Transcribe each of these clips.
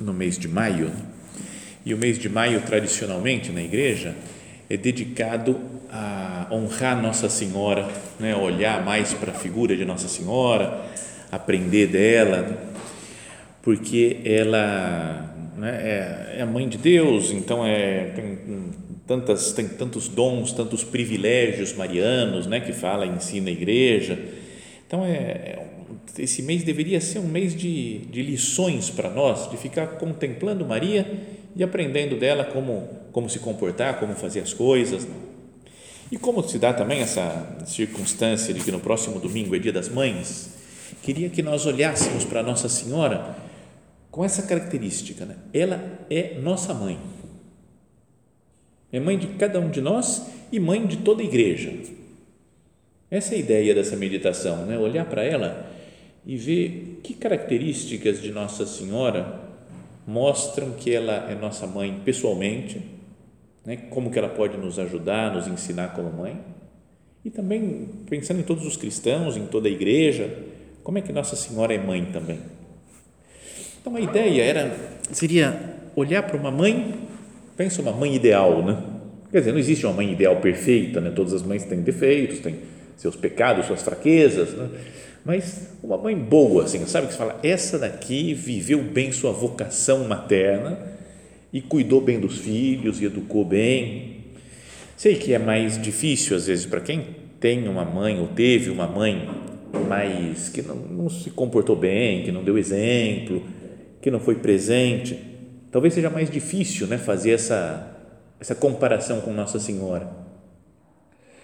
no mês de maio e o mês de maio, tradicionalmente na igreja, é dedicado a honrar Nossa Senhora, né? olhar mais para a figura de Nossa Senhora, aprender dela, porque ela né, é, é, a mãe de Deus, então é, tem, tantas, tem tantos dons, tantos privilégios marianos né, que fala ensina a igreja. Então, é, é esse mês deveria ser um mês de, de lições para nós, de ficar contemplando Maria e aprendendo dela como, como se comportar, como fazer as coisas. E como se dá também essa circunstância de que no próximo domingo é Dia das Mães, queria que nós olhássemos para Nossa Senhora com essa característica. Né? Ela é nossa mãe. É mãe de cada um de nós e mãe de toda a igreja. Essa é a ideia dessa meditação, né? olhar para ela e ver que características de Nossa Senhora mostram que ela é nossa mãe pessoalmente, né? como que ela pode nos ajudar, nos ensinar como mãe, e também pensando em todos os cristãos, em toda a igreja, como é que Nossa Senhora é mãe também. Então a ideia era seria olhar para uma mãe, pensa uma mãe ideal, né? Quer dizer, não existe uma mãe ideal perfeita, né? Todas as mães têm defeitos, têm seus pecados, suas fraquezas, né? Mas uma mãe boa, assim, sabe que você fala, essa daqui viveu bem sua vocação materna e cuidou bem dos filhos e educou bem. Sei que é mais difícil às vezes para quem tem uma mãe ou teve uma mãe, mas que não, não se comportou bem, que não deu exemplo, que não foi presente. Talvez seja mais difícil, né, fazer essa essa comparação com Nossa Senhora.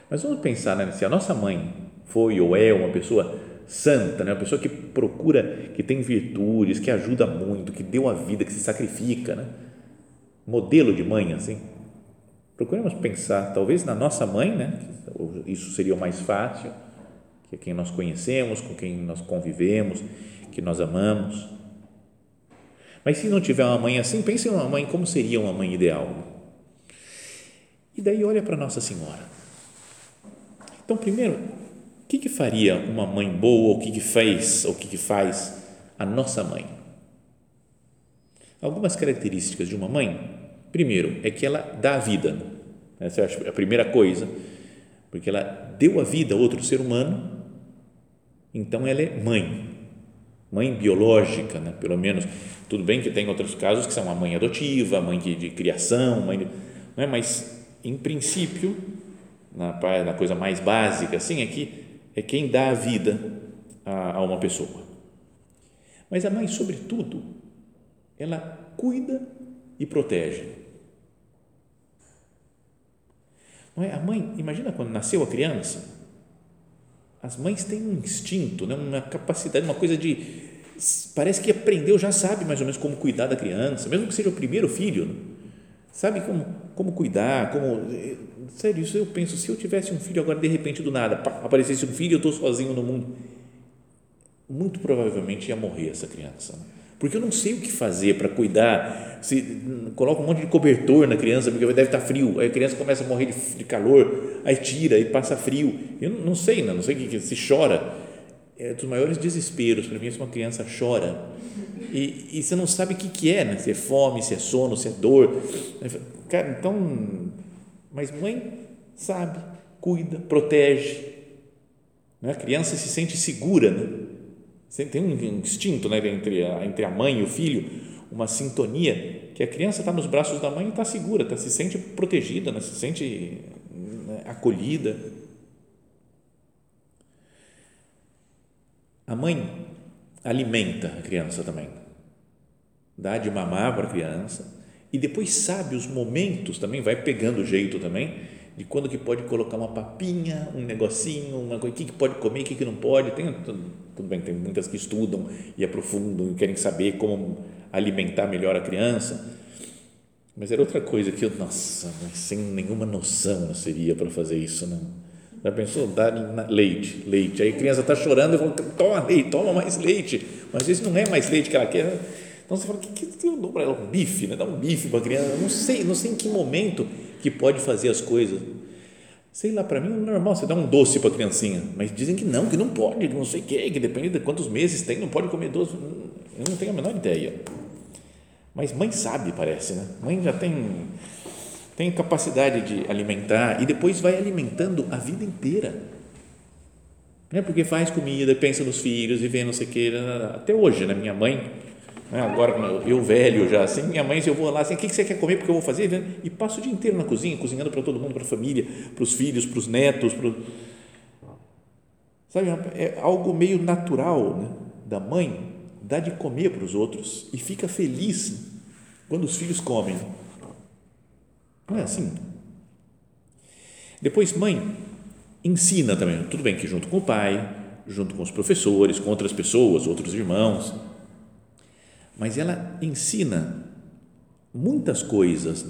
Mas vamos pensar, né, se a nossa mãe foi ou é uma pessoa santa, né? uma pessoa que procura, que tem virtudes, que ajuda muito, que deu a vida, que se sacrifica, né? modelo de mãe assim. Procuremos pensar, talvez na nossa mãe, né? isso seria o mais fácil, que é quem nós conhecemos, com quem nós convivemos, que nós amamos. Mas se não tiver uma mãe assim, pense em uma mãe, como seria uma mãe ideal? E daí olha para Nossa Senhora. Então, primeiro, que, que faria uma mãe boa, o que, que fez, o que, que faz a nossa mãe? Algumas características de uma mãe, primeiro, é que ela dá a vida, essa é a primeira coisa, porque ela deu a vida a outro ser humano, então ela é mãe, mãe biológica, né? pelo menos, tudo bem que tem outros casos que são a mãe adotiva, mãe de, de criação, mãe de, não é? mas em princípio, na, na coisa mais básica, assim, é que é quem dá a vida a, a uma pessoa. Mas a mãe, sobretudo, ela cuida e protege. Não é? A mãe, imagina quando nasceu a criança, as mães têm um instinto, né? uma capacidade, uma coisa de. Parece que aprendeu, já sabe mais ou menos como cuidar da criança, mesmo que seja o primeiro filho. Né? Sabe como, como cuidar, como. Sério, isso eu penso, se eu tivesse um filho agora, de repente, do nada, pá, aparecesse um filho e eu estou sozinho no mundo, muito provavelmente ia morrer essa criança. Né? Porque eu não sei o que fazer para cuidar. Se coloca um monte de cobertor na criança, porque deve estar frio, aí a criança começa a morrer de, de calor, aí tira, aí passa frio. Eu não, sei, não, não sei o que, se chora. É dos maiores desesperos para mim se uma criança chora e, e você não sabe o que, que é, né? se é fome, se é sono, se é dor. Cara, então, mas mãe sabe, cuida, protege. Né? A criança se sente segura, né? Tem um instinto né, entre, a, entre a mãe e o filho, uma sintonia, que a criança está nos braços da mãe e está segura, tá, se sente protegida, né, se sente né, acolhida. A mãe alimenta a criança também, dá de mamar para a criança e depois sabe os momentos também, vai pegando o jeito também de quando que pode colocar uma papinha, um negocinho, uma coisa, o que, pode comer, o que, não pode. Tem, tudo bem, tem muitas que estudam e aprofundam e querem saber como alimentar melhor a criança. Mas era outra coisa que eu, nossa, sem nenhuma noção seria para fazer isso, não. Já pensou? Dar leite, leite. Aí a criança está chorando, eu falo, toma leite, toma mais leite. Mas vezes não é mais leite que ela quer. Então você fala, o que, que eu dou para ela? Um bife, né? Dá um bife para a criança. Eu não sei, não sei em que momento que pode fazer as coisas. Sei lá, para mim é normal você dar um doce para a criancinha, mas dizem que não, que não pode, que não sei o quê, que depende de quantos meses tem, não pode comer doce. Eu não tenho a menor ideia. Mas mãe sabe, parece, né? Mãe já tem, tem capacidade de alimentar e depois vai alimentando a vida inteira. Né? Porque faz comida, pensa nos filhos e vê não sei o quê. Até hoje, né? Minha mãe né? Agora, eu velho já, assim, minha mãe, eu vou lá, assim, o que você quer comer? Porque eu vou fazer. E passo o dia inteiro na cozinha, cozinhando para todo mundo, para a família, para os filhos, para os netos. Sabe, é algo meio natural né? da mãe dar de comer para os outros e fica feliz quando os filhos comem. Não é assim? Depois, mãe ensina também, tudo bem que junto com o pai, junto com os professores, com outras pessoas, outros irmãos, mas ela ensina muitas coisas.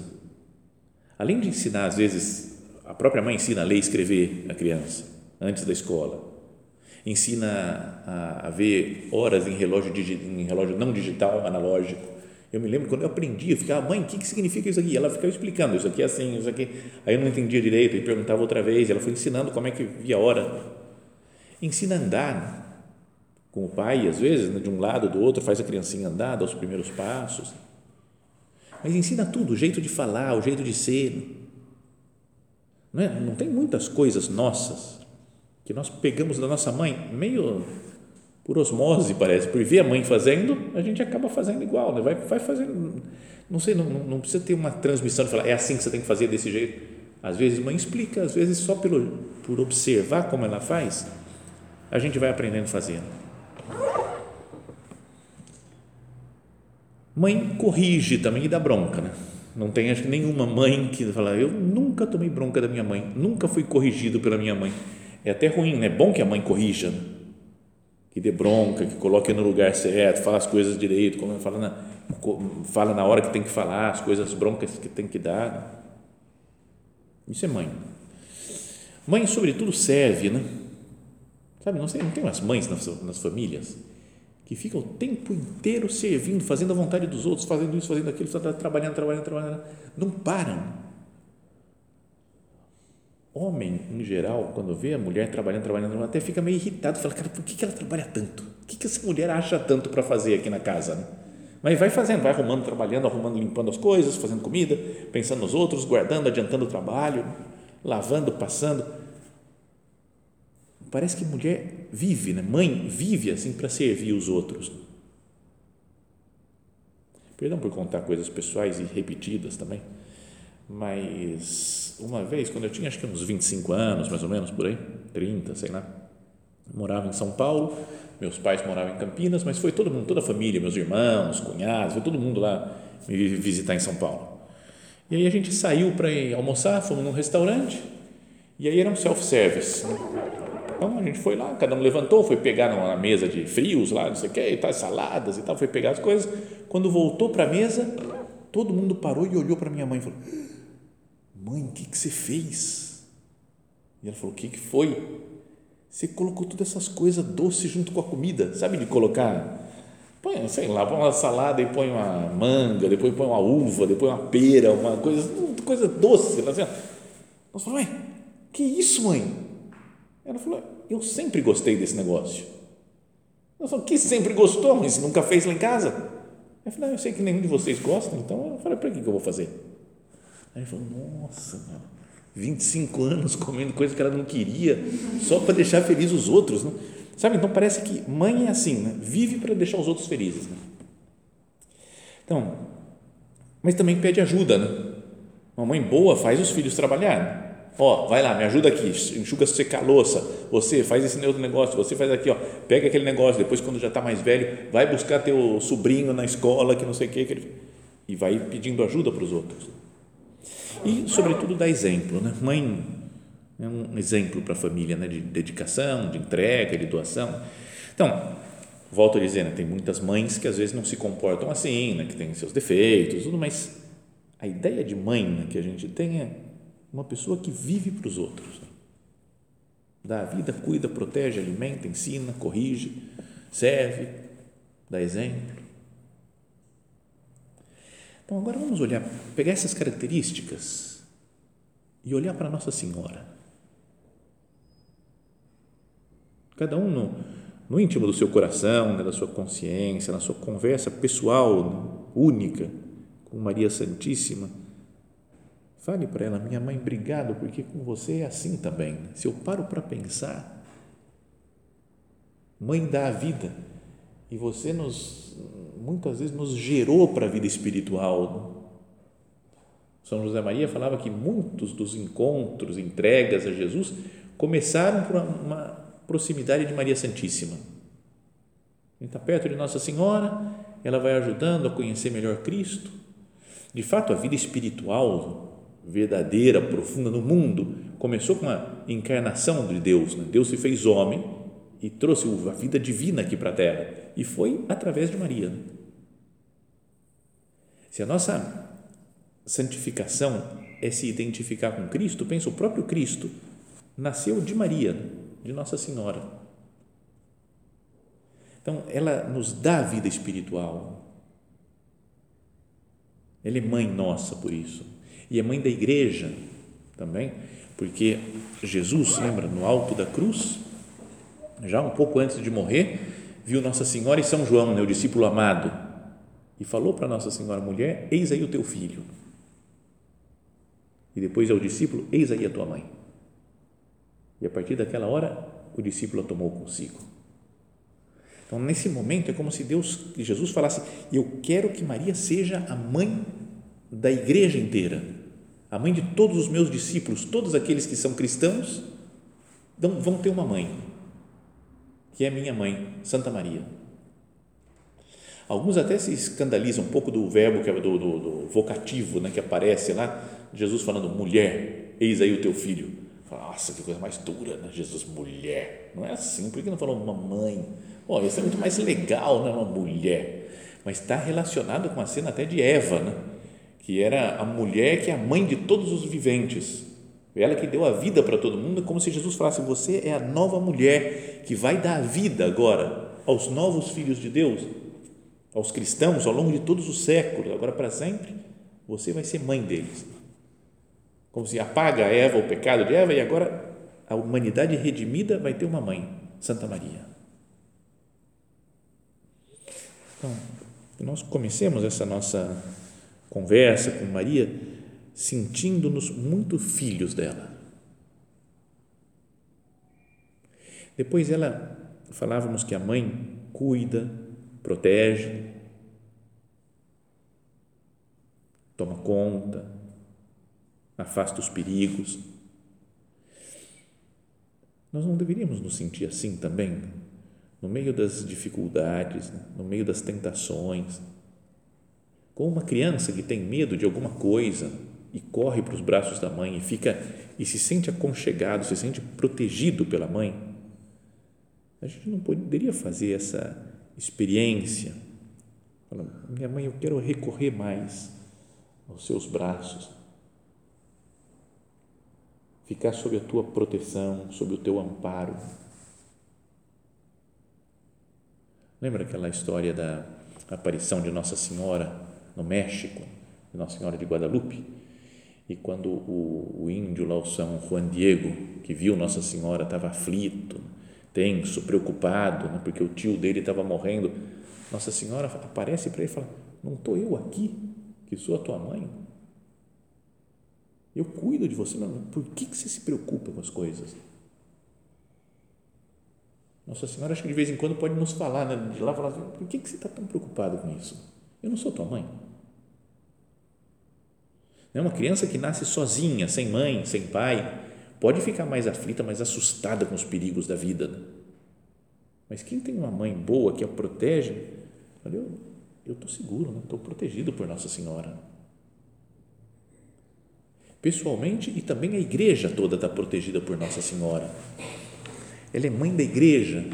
Além de ensinar, às vezes, a própria mãe ensina a ler e escrever a criança antes da escola. Ensina a, a ver horas em relógio, em relógio não digital, analógico. Eu me lembro quando eu aprendi, eu ficava, mãe, o que, que significa isso aqui? Ela ficava explicando, isso aqui é assim, isso aqui. Aí eu não entendia direito, e perguntava outra vez, ela foi ensinando como é que via a hora. Ensina a andar, com o pai, às vezes, né, de um lado, do outro, faz a criancinha andar, dá os primeiros passos. Mas ensina tudo, o jeito de falar, o jeito de ser. Não, é? não tem muitas coisas nossas que nós pegamos da nossa mãe, meio por osmose, parece, por ver a mãe fazendo, a gente acaba fazendo igual, né? vai, vai fazendo, não sei, não, não precisa ter uma transmissão de falar, é assim que você tem que fazer desse jeito. Às vezes mãe explica, às vezes só pelo, por observar como ela faz, a gente vai aprendendo fazendo. Mãe corrige também e dá bronca, né? Não tem acho que nenhuma mãe que fala, eu nunca tomei bronca da minha mãe, nunca fui corrigido pela minha mãe. É até ruim, né? É bom que a mãe corrija, né? que dê bronca, que coloque no lugar certo, fala as coisas direito, como fala na, fala na hora que tem que falar, as coisas broncas que tem que dar. Né? Isso é mãe. Mãe, sobretudo, serve, né? Sabe, não, sei, não tem umas mães nas, nas famílias que ficam o tempo inteiro servindo, fazendo a vontade dos outros, fazendo isso, fazendo aquilo, trabalhando, trabalhando, trabalhando, não param. Homem, em geral, quando vê a mulher trabalhando, trabalhando, até fica meio irritado, fala, cara, por que ela trabalha tanto? O que essa mulher acha tanto para fazer aqui na casa? Né? Mas vai fazendo, vai arrumando, trabalhando, arrumando, limpando as coisas, fazendo comida, pensando nos outros, guardando, adiantando o trabalho, lavando, passando parece que mulher vive, né? mãe vive assim para servir os outros. Perdão por contar coisas pessoais e repetidas também, mas uma vez, quando eu tinha acho que uns 25 anos, mais ou menos, por aí, 30, sei lá, morava em São Paulo, meus pais moravam em Campinas, mas foi todo mundo, toda a família, meus irmãos, cunhados, foi todo mundo lá me visitar em São Paulo. E aí a gente saiu para almoçar, fomos num restaurante, e aí era um self-service. Né? Então a gente foi lá, cada um levantou, foi pegar numa mesa de frios lá, não sei o que, e tal, saladas e tal, foi pegar as coisas. Quando voltou para a mesa, todo mundo parou e olhou para minha mãe e falou: Mãe, o que, que você fez? E ela falou: O que, que foi? Você colocou todas essas coisas doces junto com a comida, sabe de colocar? Põe, sei lá, põe uma salada e põe uma manga, depois põe uma uva, depois uma pera, uma coisa, coisa doce. Ela assim, nós falamos, mãe, que isso, mãe? Ela falou: Eu sempre gostei desse negócio. Ela falou: Que sempre gostou, mas nunca fez lá em casa? Eu falei: ah, Eu sei que nenhum de vocês gosta, então eu falei: Para que eu vou fazer? Aí ele falou: Nossa, mano, 25 anos comendo coisa que ela não queria, só para deixar feliz os outros. Né? Sabe? Então parece que mãe é assim, né? vive para deixar os outros felizes. Né? Então, mas também pede ajuda, né? Uma mãe boa faz os filhos trabalhar. Ó, vai lá, me ajuda aqui, enxuga secar a louça, você faz esse outro negócio, você faz aqui, ó, pega aquele negócio, depois quando já está mais velho, vai buscar teu sobrinho na escola, que não sei o que, que ele... e vai pedindo ajuda para os outros. E, sobretudo, dá exemplo, né? Mãe é um exemplo para a família, né? De dedicação, de entrega, de doação. Então, volto a dizer, né? tem muitas mães que às vezes não se comportam assim, né? que têm seus defeitos, tudo, mas a ideia de mãe né, que a gente tem é uma pessoa que vive para os outros. Dá a vida, cuida, protege, alimenta, ensina, corrige, serve, dá exemplo. Então agora vamos olhar, pegar essas características e olhar para Nossa Senhora. Cada um no, no íntimo do seu coração, né, da sua consciência, na sua conversa pessoal, única com Maria Santíssima Fale para ela, minha mãe, obrigado, porque com você é assim também. Se eu paro para pensar, mãe dá a vida e você nos muitas vezes nos gerou para a vida espiritual. São José Maria falava que muitos dos encontros, entregas a Jesus começaram por uma proximidade de Maria Santíssima. está perto de Nossa Senhora, ela vai ajudando a conhecer melhor Cristo. De fato, a vida espiritual verdadeira, profunda no mundo, começou com a encarnação de Deus. Né? Deus se fez homem e trouxe a vida divina aqui para a Terra. E foi através de Maria. Né? Se a nossa santificação é se identificar com Cristo, pensa, o próprio Cristo nasceu de Maria, de Nossa Senhora. Então, ela nos dá a vida espiritual. Ela é mãe nossa por isso e é mãe da igreja também, porque Jesus, lembra, no alto da cruz, já um pouco antes de morrer, viu Nossa Senhora e São João, né, o discípulo amado, e falou para Nossa Senhora, mulher, eis aí o teu filho. E depois ao discípulo, eis aí a tua mãe. E a partir daquela hora, o discípulo a tomou consigo. Então, nesse momento, é como se Deus, Jesus falasse: Eu quero que Maria seja a mãe da igreja inteira a mãe de todos os meus discípulos, todos aqueles que são cristãos, vão ter uma mãe, que é minha mãe, Santa Maria. Alguns até se escandalizam um pouco do verbo, que é do, do, do vocativo, né, que aparece lá, Jesus falando, mulher, eis aí o teu filho. Nossa, que coisa mais dura, né? Jesus, mulher. Não é assim, por que não falou mamãe? Isso é muito mais legal, né? Uma mulher. Mas está relacionado com a cena até de Eva, né? Que era a mulher que é a mãe de todos os viventes. Ela que deu a vida para todo mundo, como se Jesus falasse: Você é a nova mulher que vai dar a vida agora aos novos filhos de Deus, aos cristãos ao longo de todos os séculos, agora para sempre. Você vai ser mãe deles. Como se apaga a Eva, o pecado de Eva, e agora a humanidade redimida vai ter uma mãe, Santa Maria. Então, nós comecemos essa nossa conversa com Maria, sentindo-nos muito filhos dela. Depois ela falávamos que a mãe cuida, protege, toma conta, afasta os perigos. Nós não deveríamos nos sentir assim também, no meio das dificuldades, no meio das tentações como uma criança que tem medo de alguma coisa e corre para os braços da mãe e fica e se sente aconchegado, se sente protegido pela mãe. A gente não poderia fazer essa experiência. Fala, minha mãe, eu quero recorrer mais aos seus braços. Ficar sob a tua proteção, sob o teu amparo. Lembra aquela história da aparição de Nossa Senhora no México, Nossa Senhora de Guadalupe, e quando o, o índio lá, o São Juan Diego, que viu Nossa Senhora, estava aflito, tenso, preocupado, né, porque o tio dele estava morrendo, Nossa Senhora aparece para ele e fala: Não estou eu aqui, que sou a tua mãe? Eu cuido de você, mas por que, que você se preocupa com as coisas? Nossa Senhora, acho que de vez em quando pode nos falar, né? de lá falar assim, por que, que você está tão preocupado com isso? Eu não sou tua mãe. É uma criança que nasce sozinha, sem mãe, sem pai, pode ficar mais aflita, mais assustada com os perigos da vida. Né? Mas quem tem uma mãe boa que a protege, olha, eu estou seguro, estou né? protegido por Nossa Senhora. Pessoalmente e também a igreja toda está protegida por Nossa Senhora. Ela é mãe da igreja.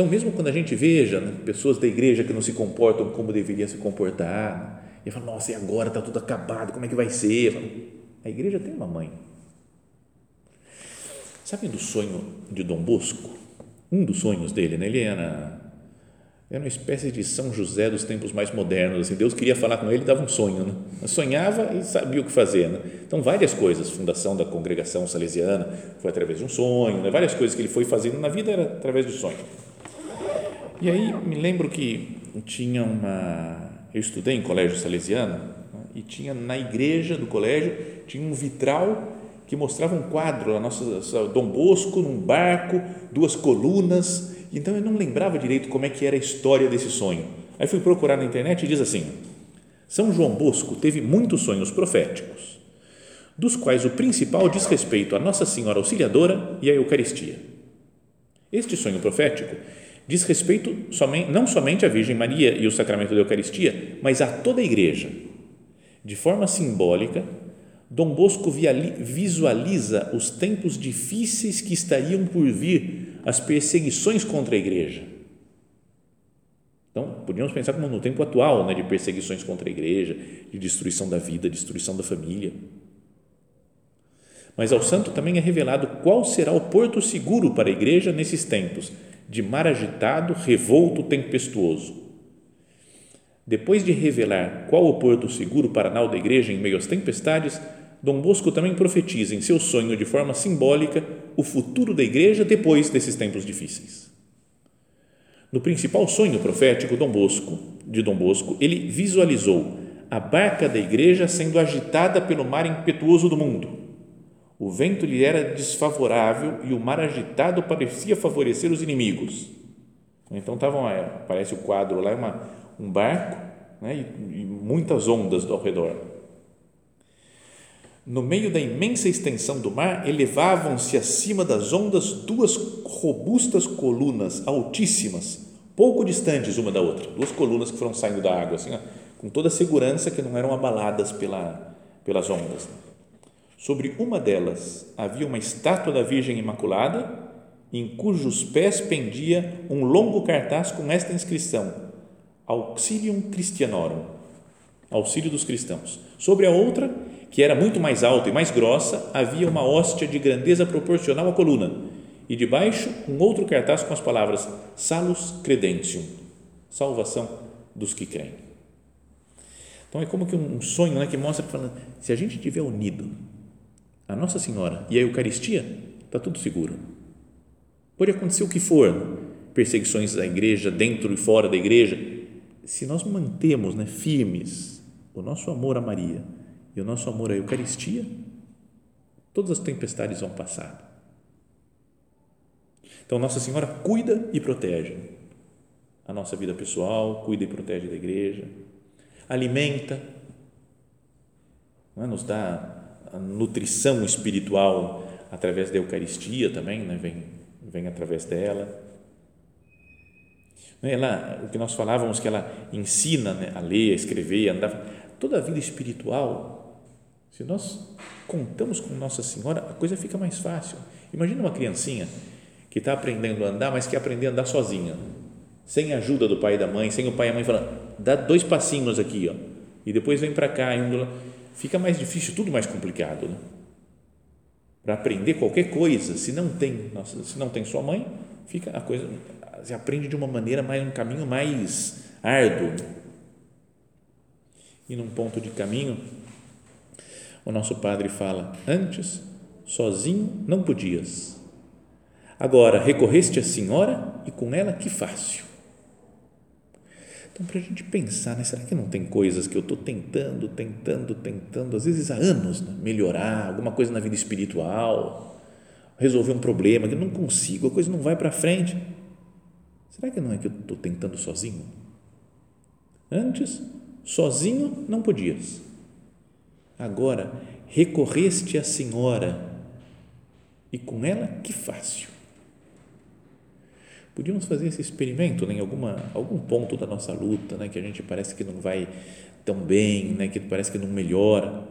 Então, mesmo quando a gente veja né, pessoas da igreja que não se comportam como deveriam se comportar, e fala, nossa, e agora está tudo acabado, como é que vai ser? Falo, a igreja tem uma mãe. Sabe do sonho de Dom Bosco? Um dos sonhos dele, né? ele era, era uma espécie de São José dos tempos mais modernos. Assim, Deus queria falar com ele, dava um sonho. Né? Sonhava e sabia o que fazer. Né? Então, várias coisas, fundação da congregação salesiana foi através de um sonho, né? várias coisas que ele foi fazendo na vida era através do sonho. E aí me lembro que tinha uma eu estudei em colégio salesiano né, e tinha na igreja do colégio tinha um vitral que mostrava um quadro, a nossa, Dom Bosco num barco, duas colunas. Então eu não lembrava direito como é que era a história desse sonho. Aí fui procurar na internet e diz assim: São João Bosco teve muitos sonhos proféticos, dos quais o principal diz respeito a Nossa Senhora Auxiliadora e à Eucaristia. Este sonho profético diz respeito somente, não somente à Virgem Maria e o sacramento da Eucaristia, mas a toda a Igreja. De forma simbólica, Dom Bosco visualiza os tempos difíceis que estariam por vir, as perseguições contra a Igreja. Então, podíamos pensar como no tempo atual, né, de perseguições contra a Igreja, de destruição da vida, destruição da família. Mas ao santo também é revelado qual será o porto seguro para a Igreja nesses tempos de mar agitado, revolto, tempestuoso. Depois de revelar qual o porto seguro para nau da igreja em meio às tempestades, Dom Bosco também profetiza em seu sonho de forma simbólica o futuro da igreja depois desses tempos difíceis. No principal sonho profético Dom Bosco, de Dom Bosco, ele visualizou a barca da igreja sendo agitada pelo mar impetuoso do mundo o vento lhe era desfavorável e o mar agitado parecia favorecer os inimigos. Então estavam, aparece o quadro lá, uma, um barco né, e, e muitas ondas ao redor. No meio da imensa extensão do mar, elevavam-se acima das ondas duas robustas colunas altíssimas, pouco distantes uma da outra, duas colunas que foram saindo da água, assim, com toda a segurança que não eram abaladas pela, pelas ondas. Sobre uma delas havia uma estátua da Virgem Imaculada, em cujos pés pendia um longo cartaz com esta inscrição: Auxilium Christianorum auxílio dos cristãos. Sobre a outra, que era muito mais alta e mais grossa, havia uma hóstia de grandeza proporcional à coluna, e debaixo um outro cartaz com as palavras Salus Credentium salvação dos que creem. Então é como que um sonho né, que mostra falando, se a gente estiver unido a Nossa Senhora e a Eucaristia, está tudo seguro. Pode acontecer o que for, perseguições da igreja, dentro e fora da igreja, se nós mantemos né, firmes o nosso amor a Maria e o nosso amor à Eucaristia, todas as tempestades vão passar. Então, Nossa Senhora cuida e protege a nossa vida pessoal, cuida e protege da igreja, alimenta, é? nos dá a nutrição espiritual através da Eucaristia também, né? vem, vem através dela. Ela, o que nós falávamos que ela ensina né, a ler, a escrever, a andar, toda a vida espiritual, se nós contamos com Nossa Senhora, a coisa fica mais fácil. Imagina uma criancinha que está aprendendo a andar, mas quer aprender a andar sozinha, sem a ajuda do pai e da mãe, sem o pai e a mãe falando, dá dois passinhos aqui, ó, e depois vem para cá, e um fica mais difícil, tudo mais complicado. Né? Para aprender qualquer coisa, se não tem, nossa, se não tem sua mãe, fica a coisa, você aprende de uma maneira mais um caminho mais árduo. E num ponto de caminho, o nosso padre fala: antes, sozinho não podias. Agora recorreste à senhora e com ela que fácil. Então, para a gente pensar, né, será que não tem coisas que eu estou tentando, tentando, tentando, às vezes há anos, né, melhorar alguma coisa na vida espiritual, resolver um problema que eu não consigo, a coisa não vai para frente. Será que não é que eu estou tentando sozinho? Antes, sozinho não podias. Agora, recorreste à Senhora e com ela, que fácil. Podíamos fazer esse experimento né, em alguma, algum ponto da nossa luta, né, que a gente parece que não vai tão bem, né, que parece que não melhora.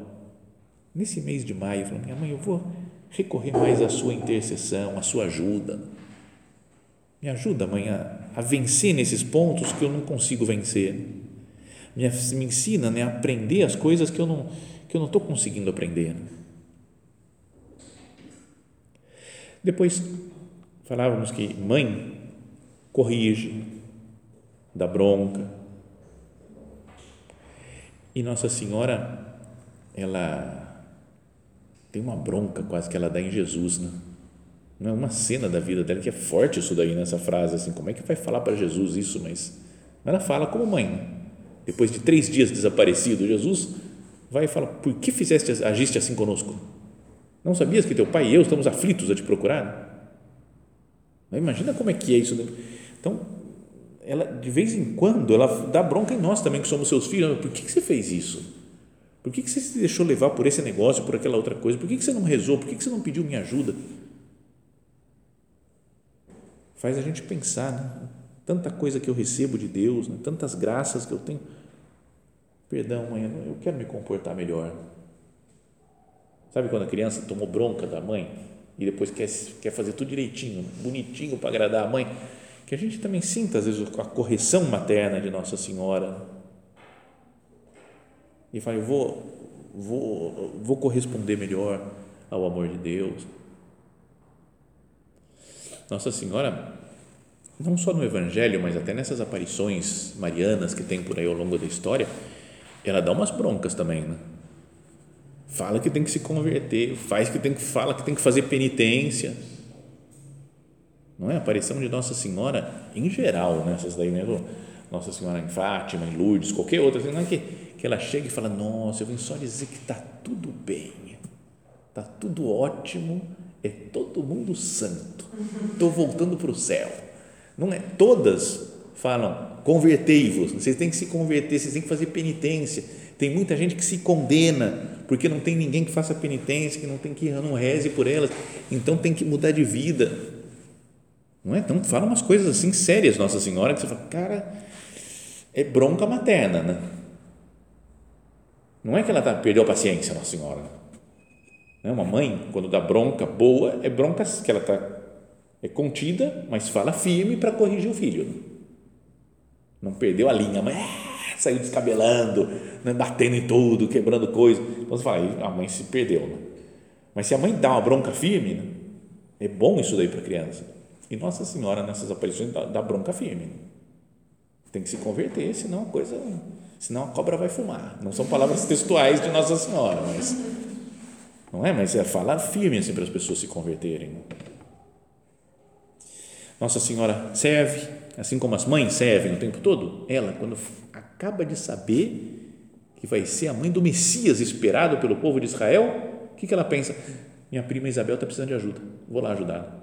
Nesse mês de maio, falando, minha mãe, eu vou recorrer mais à sua intercessão, à sua ajuda. Me ajuda, mãe, a, a vencer nesses pontos que eu não consigo vencer. Me, me ensina né, a aprender as coisas que eu não que eu não estou conseguindo aprender. Depois falávamos que mãe corrige, dá bronca. E Nossa Senhora, ela tem uma bronca quase que ela dá em Jesus, né? Não é uma cena da vida dela que é forte isso daí nessa frase, assim, como é que vai falar para Jesus isso? Mas ela fala como mãe. Né? Depois de três dias desaparecido, Jesus vai e fala: Por que fizeste, agiste assim conosco? Não sabias que teu pai e eu estamos aflitos a te procurar? Imagina como é que é isso. Então, ela de vez em quando ela dá bronca em nós também que somos seus filhos. Por que, que você fez isso? Por que, que você se deixou levar por esse negócio, por aquela outra coisa? Por que, que você não rezou? Por que, que você não pediu minha ajuda? Faz a gente pensar, né? tanta coisa que eu recebo de Deus, né? tantas graças que eu tenho. Perdão, mãe, eu quero me comportar melhor. Sabe quando a criança tomou bronca da mãe e depois quer, quer fazer tudo direitinho, bonitinho para agradar a mãe? Que a gente também sinta, às vezes, a correção materna de Nossa Senhora. E fala, eu vou, vou, vou corresponder melhor ao amor de Deus. Nossa Senhora, não só no Evangelho, mas até nessas aparições marianas que tem por aí ao longo da história, ela dá umas broncas também, né? Fala que tem que se converter, faz que tem que fala que tem que fazer penitência. Não é a aparição de Nossa Senhora em geral, né? Essas daí mesmo, Nossa Senhora em Fátima, em Lourdes, qualquer outra, assim, não é que, que ela chega e fala: "Nossa, eu vim só dizer que está tudo bem. Está tudo ótimo, é todo mundo santo. Estou voltando para o céu." Não é todas falam convertei-vos, vocês têm que se converter, vocês têm que fazer penitência. Tem muita gente que se condena porque não tem ninguém que faça penitência, que não tem que não reze por elas, então tem que mudar de vida. Não é? Então fala umas coisas assim sérias, Nossa Senhora, que você fala, cara, é bronca materna, né? Não é que ela tá, perdeu a paciência, Nossa Senhora. Não é uma mãe, quando dá bronca boa, é bronca que ela está é contida, mas fala firme para corrigir o filho não perdeu a linha, mas é, saiu descabelando, né, batendo em tudo, quebrando coisas. Então você fala, a mãe se perdeu. Né? Mas se a mãe dá uma bronca firme, né, é bom isso daí para a criança. E Nossa Senhora, nessas aparições, dá, dá bronca firme. Tem que se converter, senão a coisa. Senão a cobra vai fumar. Não são palavras textuais de Nossa Senhora, mas. Não é? Mas é falar firme assim para as pessoas se converterem. Nossa Senhora serve, assim como as mães servem o tempo todo, ela, quando acaba de saber que vai ser a mãe do Messias esperado pelo povo de Israel, o que, que ela pensa? Minha prima Isabel está precisando de ajuda, vou lá ajudar.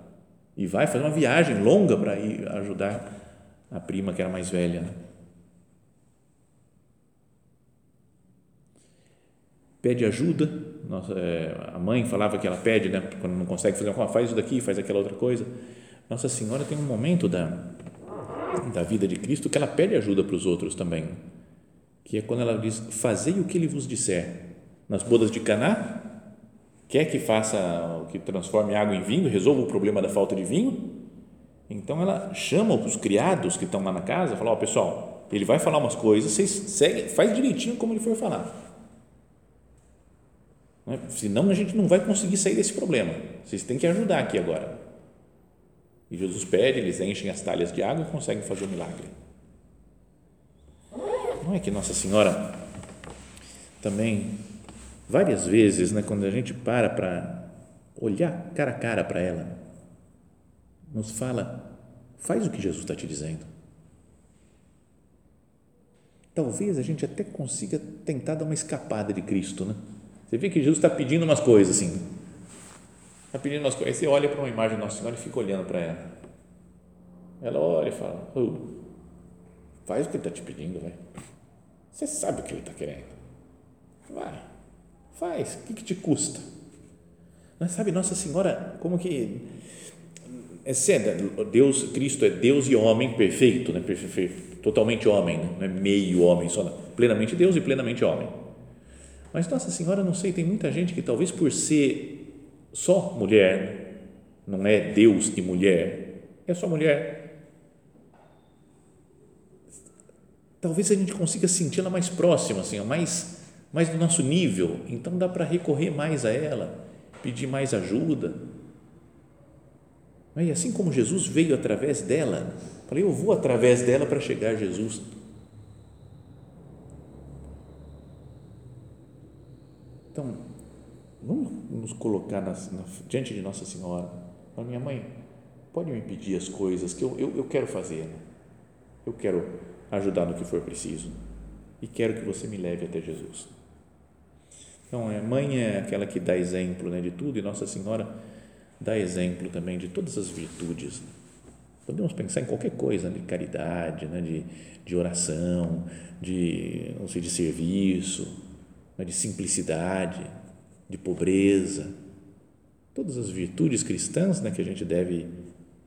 E vai fazer uma viagem longa para ir ajudar a prima que era mais velha. Né? Pede ajuda, Nossa, é, a mãe falava que ela pede, né, quando não consegue fazer uma coisa, faz isso daqui, faz aquela outra coisa. Nossa Senhora tem um momento da, da vida de Cristo que ela pede ajuda para os outros também, que é quando ela diz: Fazei o que ele vos disser. Nas bodas de Caná, quer que faça que transforme água em vinho, resolva o problema da falta de vinho? Então ela chama os criados que estão lá na casa, fala: Ó, oh, pessoal, ele vai falar umas coisas, vocês seguem, faz direitinho como ele for falar. Senão a gente não vai conseguir sair desse problema. Vocês têm que ajudar aqui agora. E Jesus pede, eles enchem as talhas de água e conseguem fazer o milagre. Não é que Nossa Senhora também, várias vezes, né, quando a gente para para olhar cara a cara para ela, nos fala: faz o que Jesus está te dizendo. Talvez a gente até consiga tentar dar uma escapada de Cristo, né? Você vê que Jesus está pedindo umas coisas assim, Está pedindo umas coisas. Aí você olha para uma imagem de Nossa Senhora e fica olhando para ela. Ela olha e fala: oh, faz o que ele está te pedindo, vai. Você sabe o que ele está querendo. Vai, faz. O que, que te custa? Sabe, Nossa Senhora, como que é sério, Deus, Cristo é Deus e homem perfeito, né? totalmente homem, né? não é meio homem, só plenamente Deus e plenamente homem. Mas Nossa Senhora, não sei, tem muita gente que talvez por ser só mulher, não é Deus e mulher, é só mulher. Talvez a gente consiga senti-la mais próxima, assim, mais, mais do nosso nível. Então dá para recorrer mais a ela, pedir mais ajuda e assim como Jesus veio através dela, falei, eu vou através dela para chegar a Jesus. Então, vamos nos colocar na, na, diante de Nossa Senhora. Fala, minha mãe, pode me pedir as coisas que eu, eu, eu quero fazer. Né? Eu quero ajudar no que for preciso. E quero que você me leve até Jesus. Então, é, mãe é aquela que dá exemplo né, de tudo, e Nossa Senhora dá exemplo também de todas as virtudes. Podemos pensar em qualquer coisa, de caridade, né? de, de oração, de, não sei, de serviço, né? de simplicidade, de pobreza. Todas as virtudes cristãs né? que a gente deve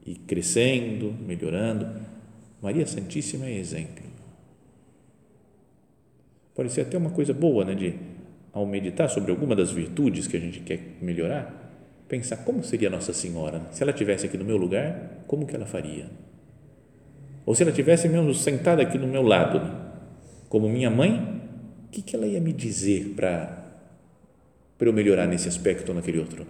ir crescendo, melhorando. Maria Santíssima é exemplo. Pode ser até uma coisa boa, né? De, ao meditar sobre alguma das virtudes que a gente quer melhorar, pensar como seria Nossa Senhora se ela tivesse aqui no meu lugar, como que ela faria? Ou se ela tivesse mesmo sentada aqui no meu lado, como minha mãe, o que, que ela ia me dizer para para eu melhorar nesse aspecto ou naquele outro?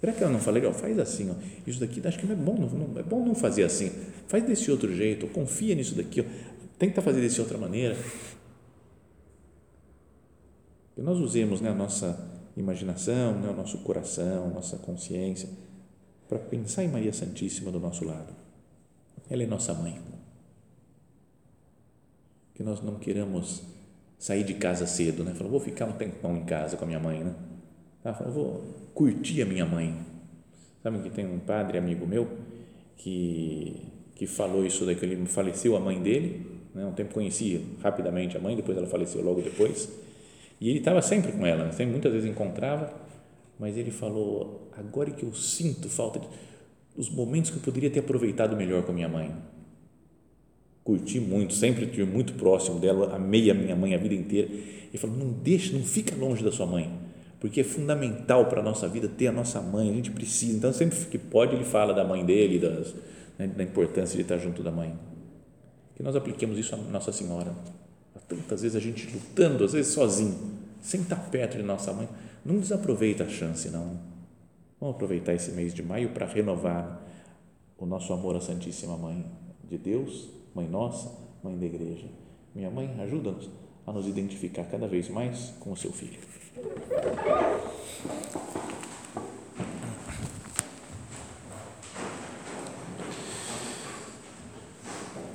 Será que ela não fala, legal, faz assim, ó, isso daqui acho que não é bom, não, não, é bom não fazer assim, faz desse outro jeito, confia nisso daqui, ó, tenta fazer dessa outra maneira. Que nós usemos né, a nossa imaginação, né, o nosso coração, nossa consciência, para pensar em Maria Santíssima do nosso lado. Ela é nossa mãe. Que nós não queramos sair de casa cedo, né? Falou, vou ficar um tempão em casa com a minha mãe, né? Tá? Falou, vou curtir a minha mãe. Sabe que tem um padre amigo meu que que falou isso daí que ele faleceu a mãe dele, né? Um tempo conhecia rapidamente a mãe, depois ela faleceu logo depois e ele estava sempre com ela, sempre, muitas vezes encontrava, mas ele falou: agora que eu sinto falta de, os momentos que eu poderia ter aproveitado melhor com a minha mãe. Curti muito, sempre estive muito próximo dela, amei a minha mãe a vida inteira. Ele falou: não deixa, não fica longe da sua mãe, porque é fundamental para a nossa vida ter a nossa mãe, a gente precisa. Então, sempre que pode, ele fala da mãe dele, das, né, da importância de estar junto da mãe. Que nós apliquemos isso a Nossa Senhora Tantas vezes a gente lutando, às vezes sozinho, sem estar perto de nossa mãe. Não desaproveita a chance, não. Vamos aproveitar esse mês de maio para renovar o nosso amor à Santíssima Mãe de Deus, Mãe Nossa, Mãe da Igreja. Minha mãe, ajuda-nos a nos identificar cada vez mais com o seu filho.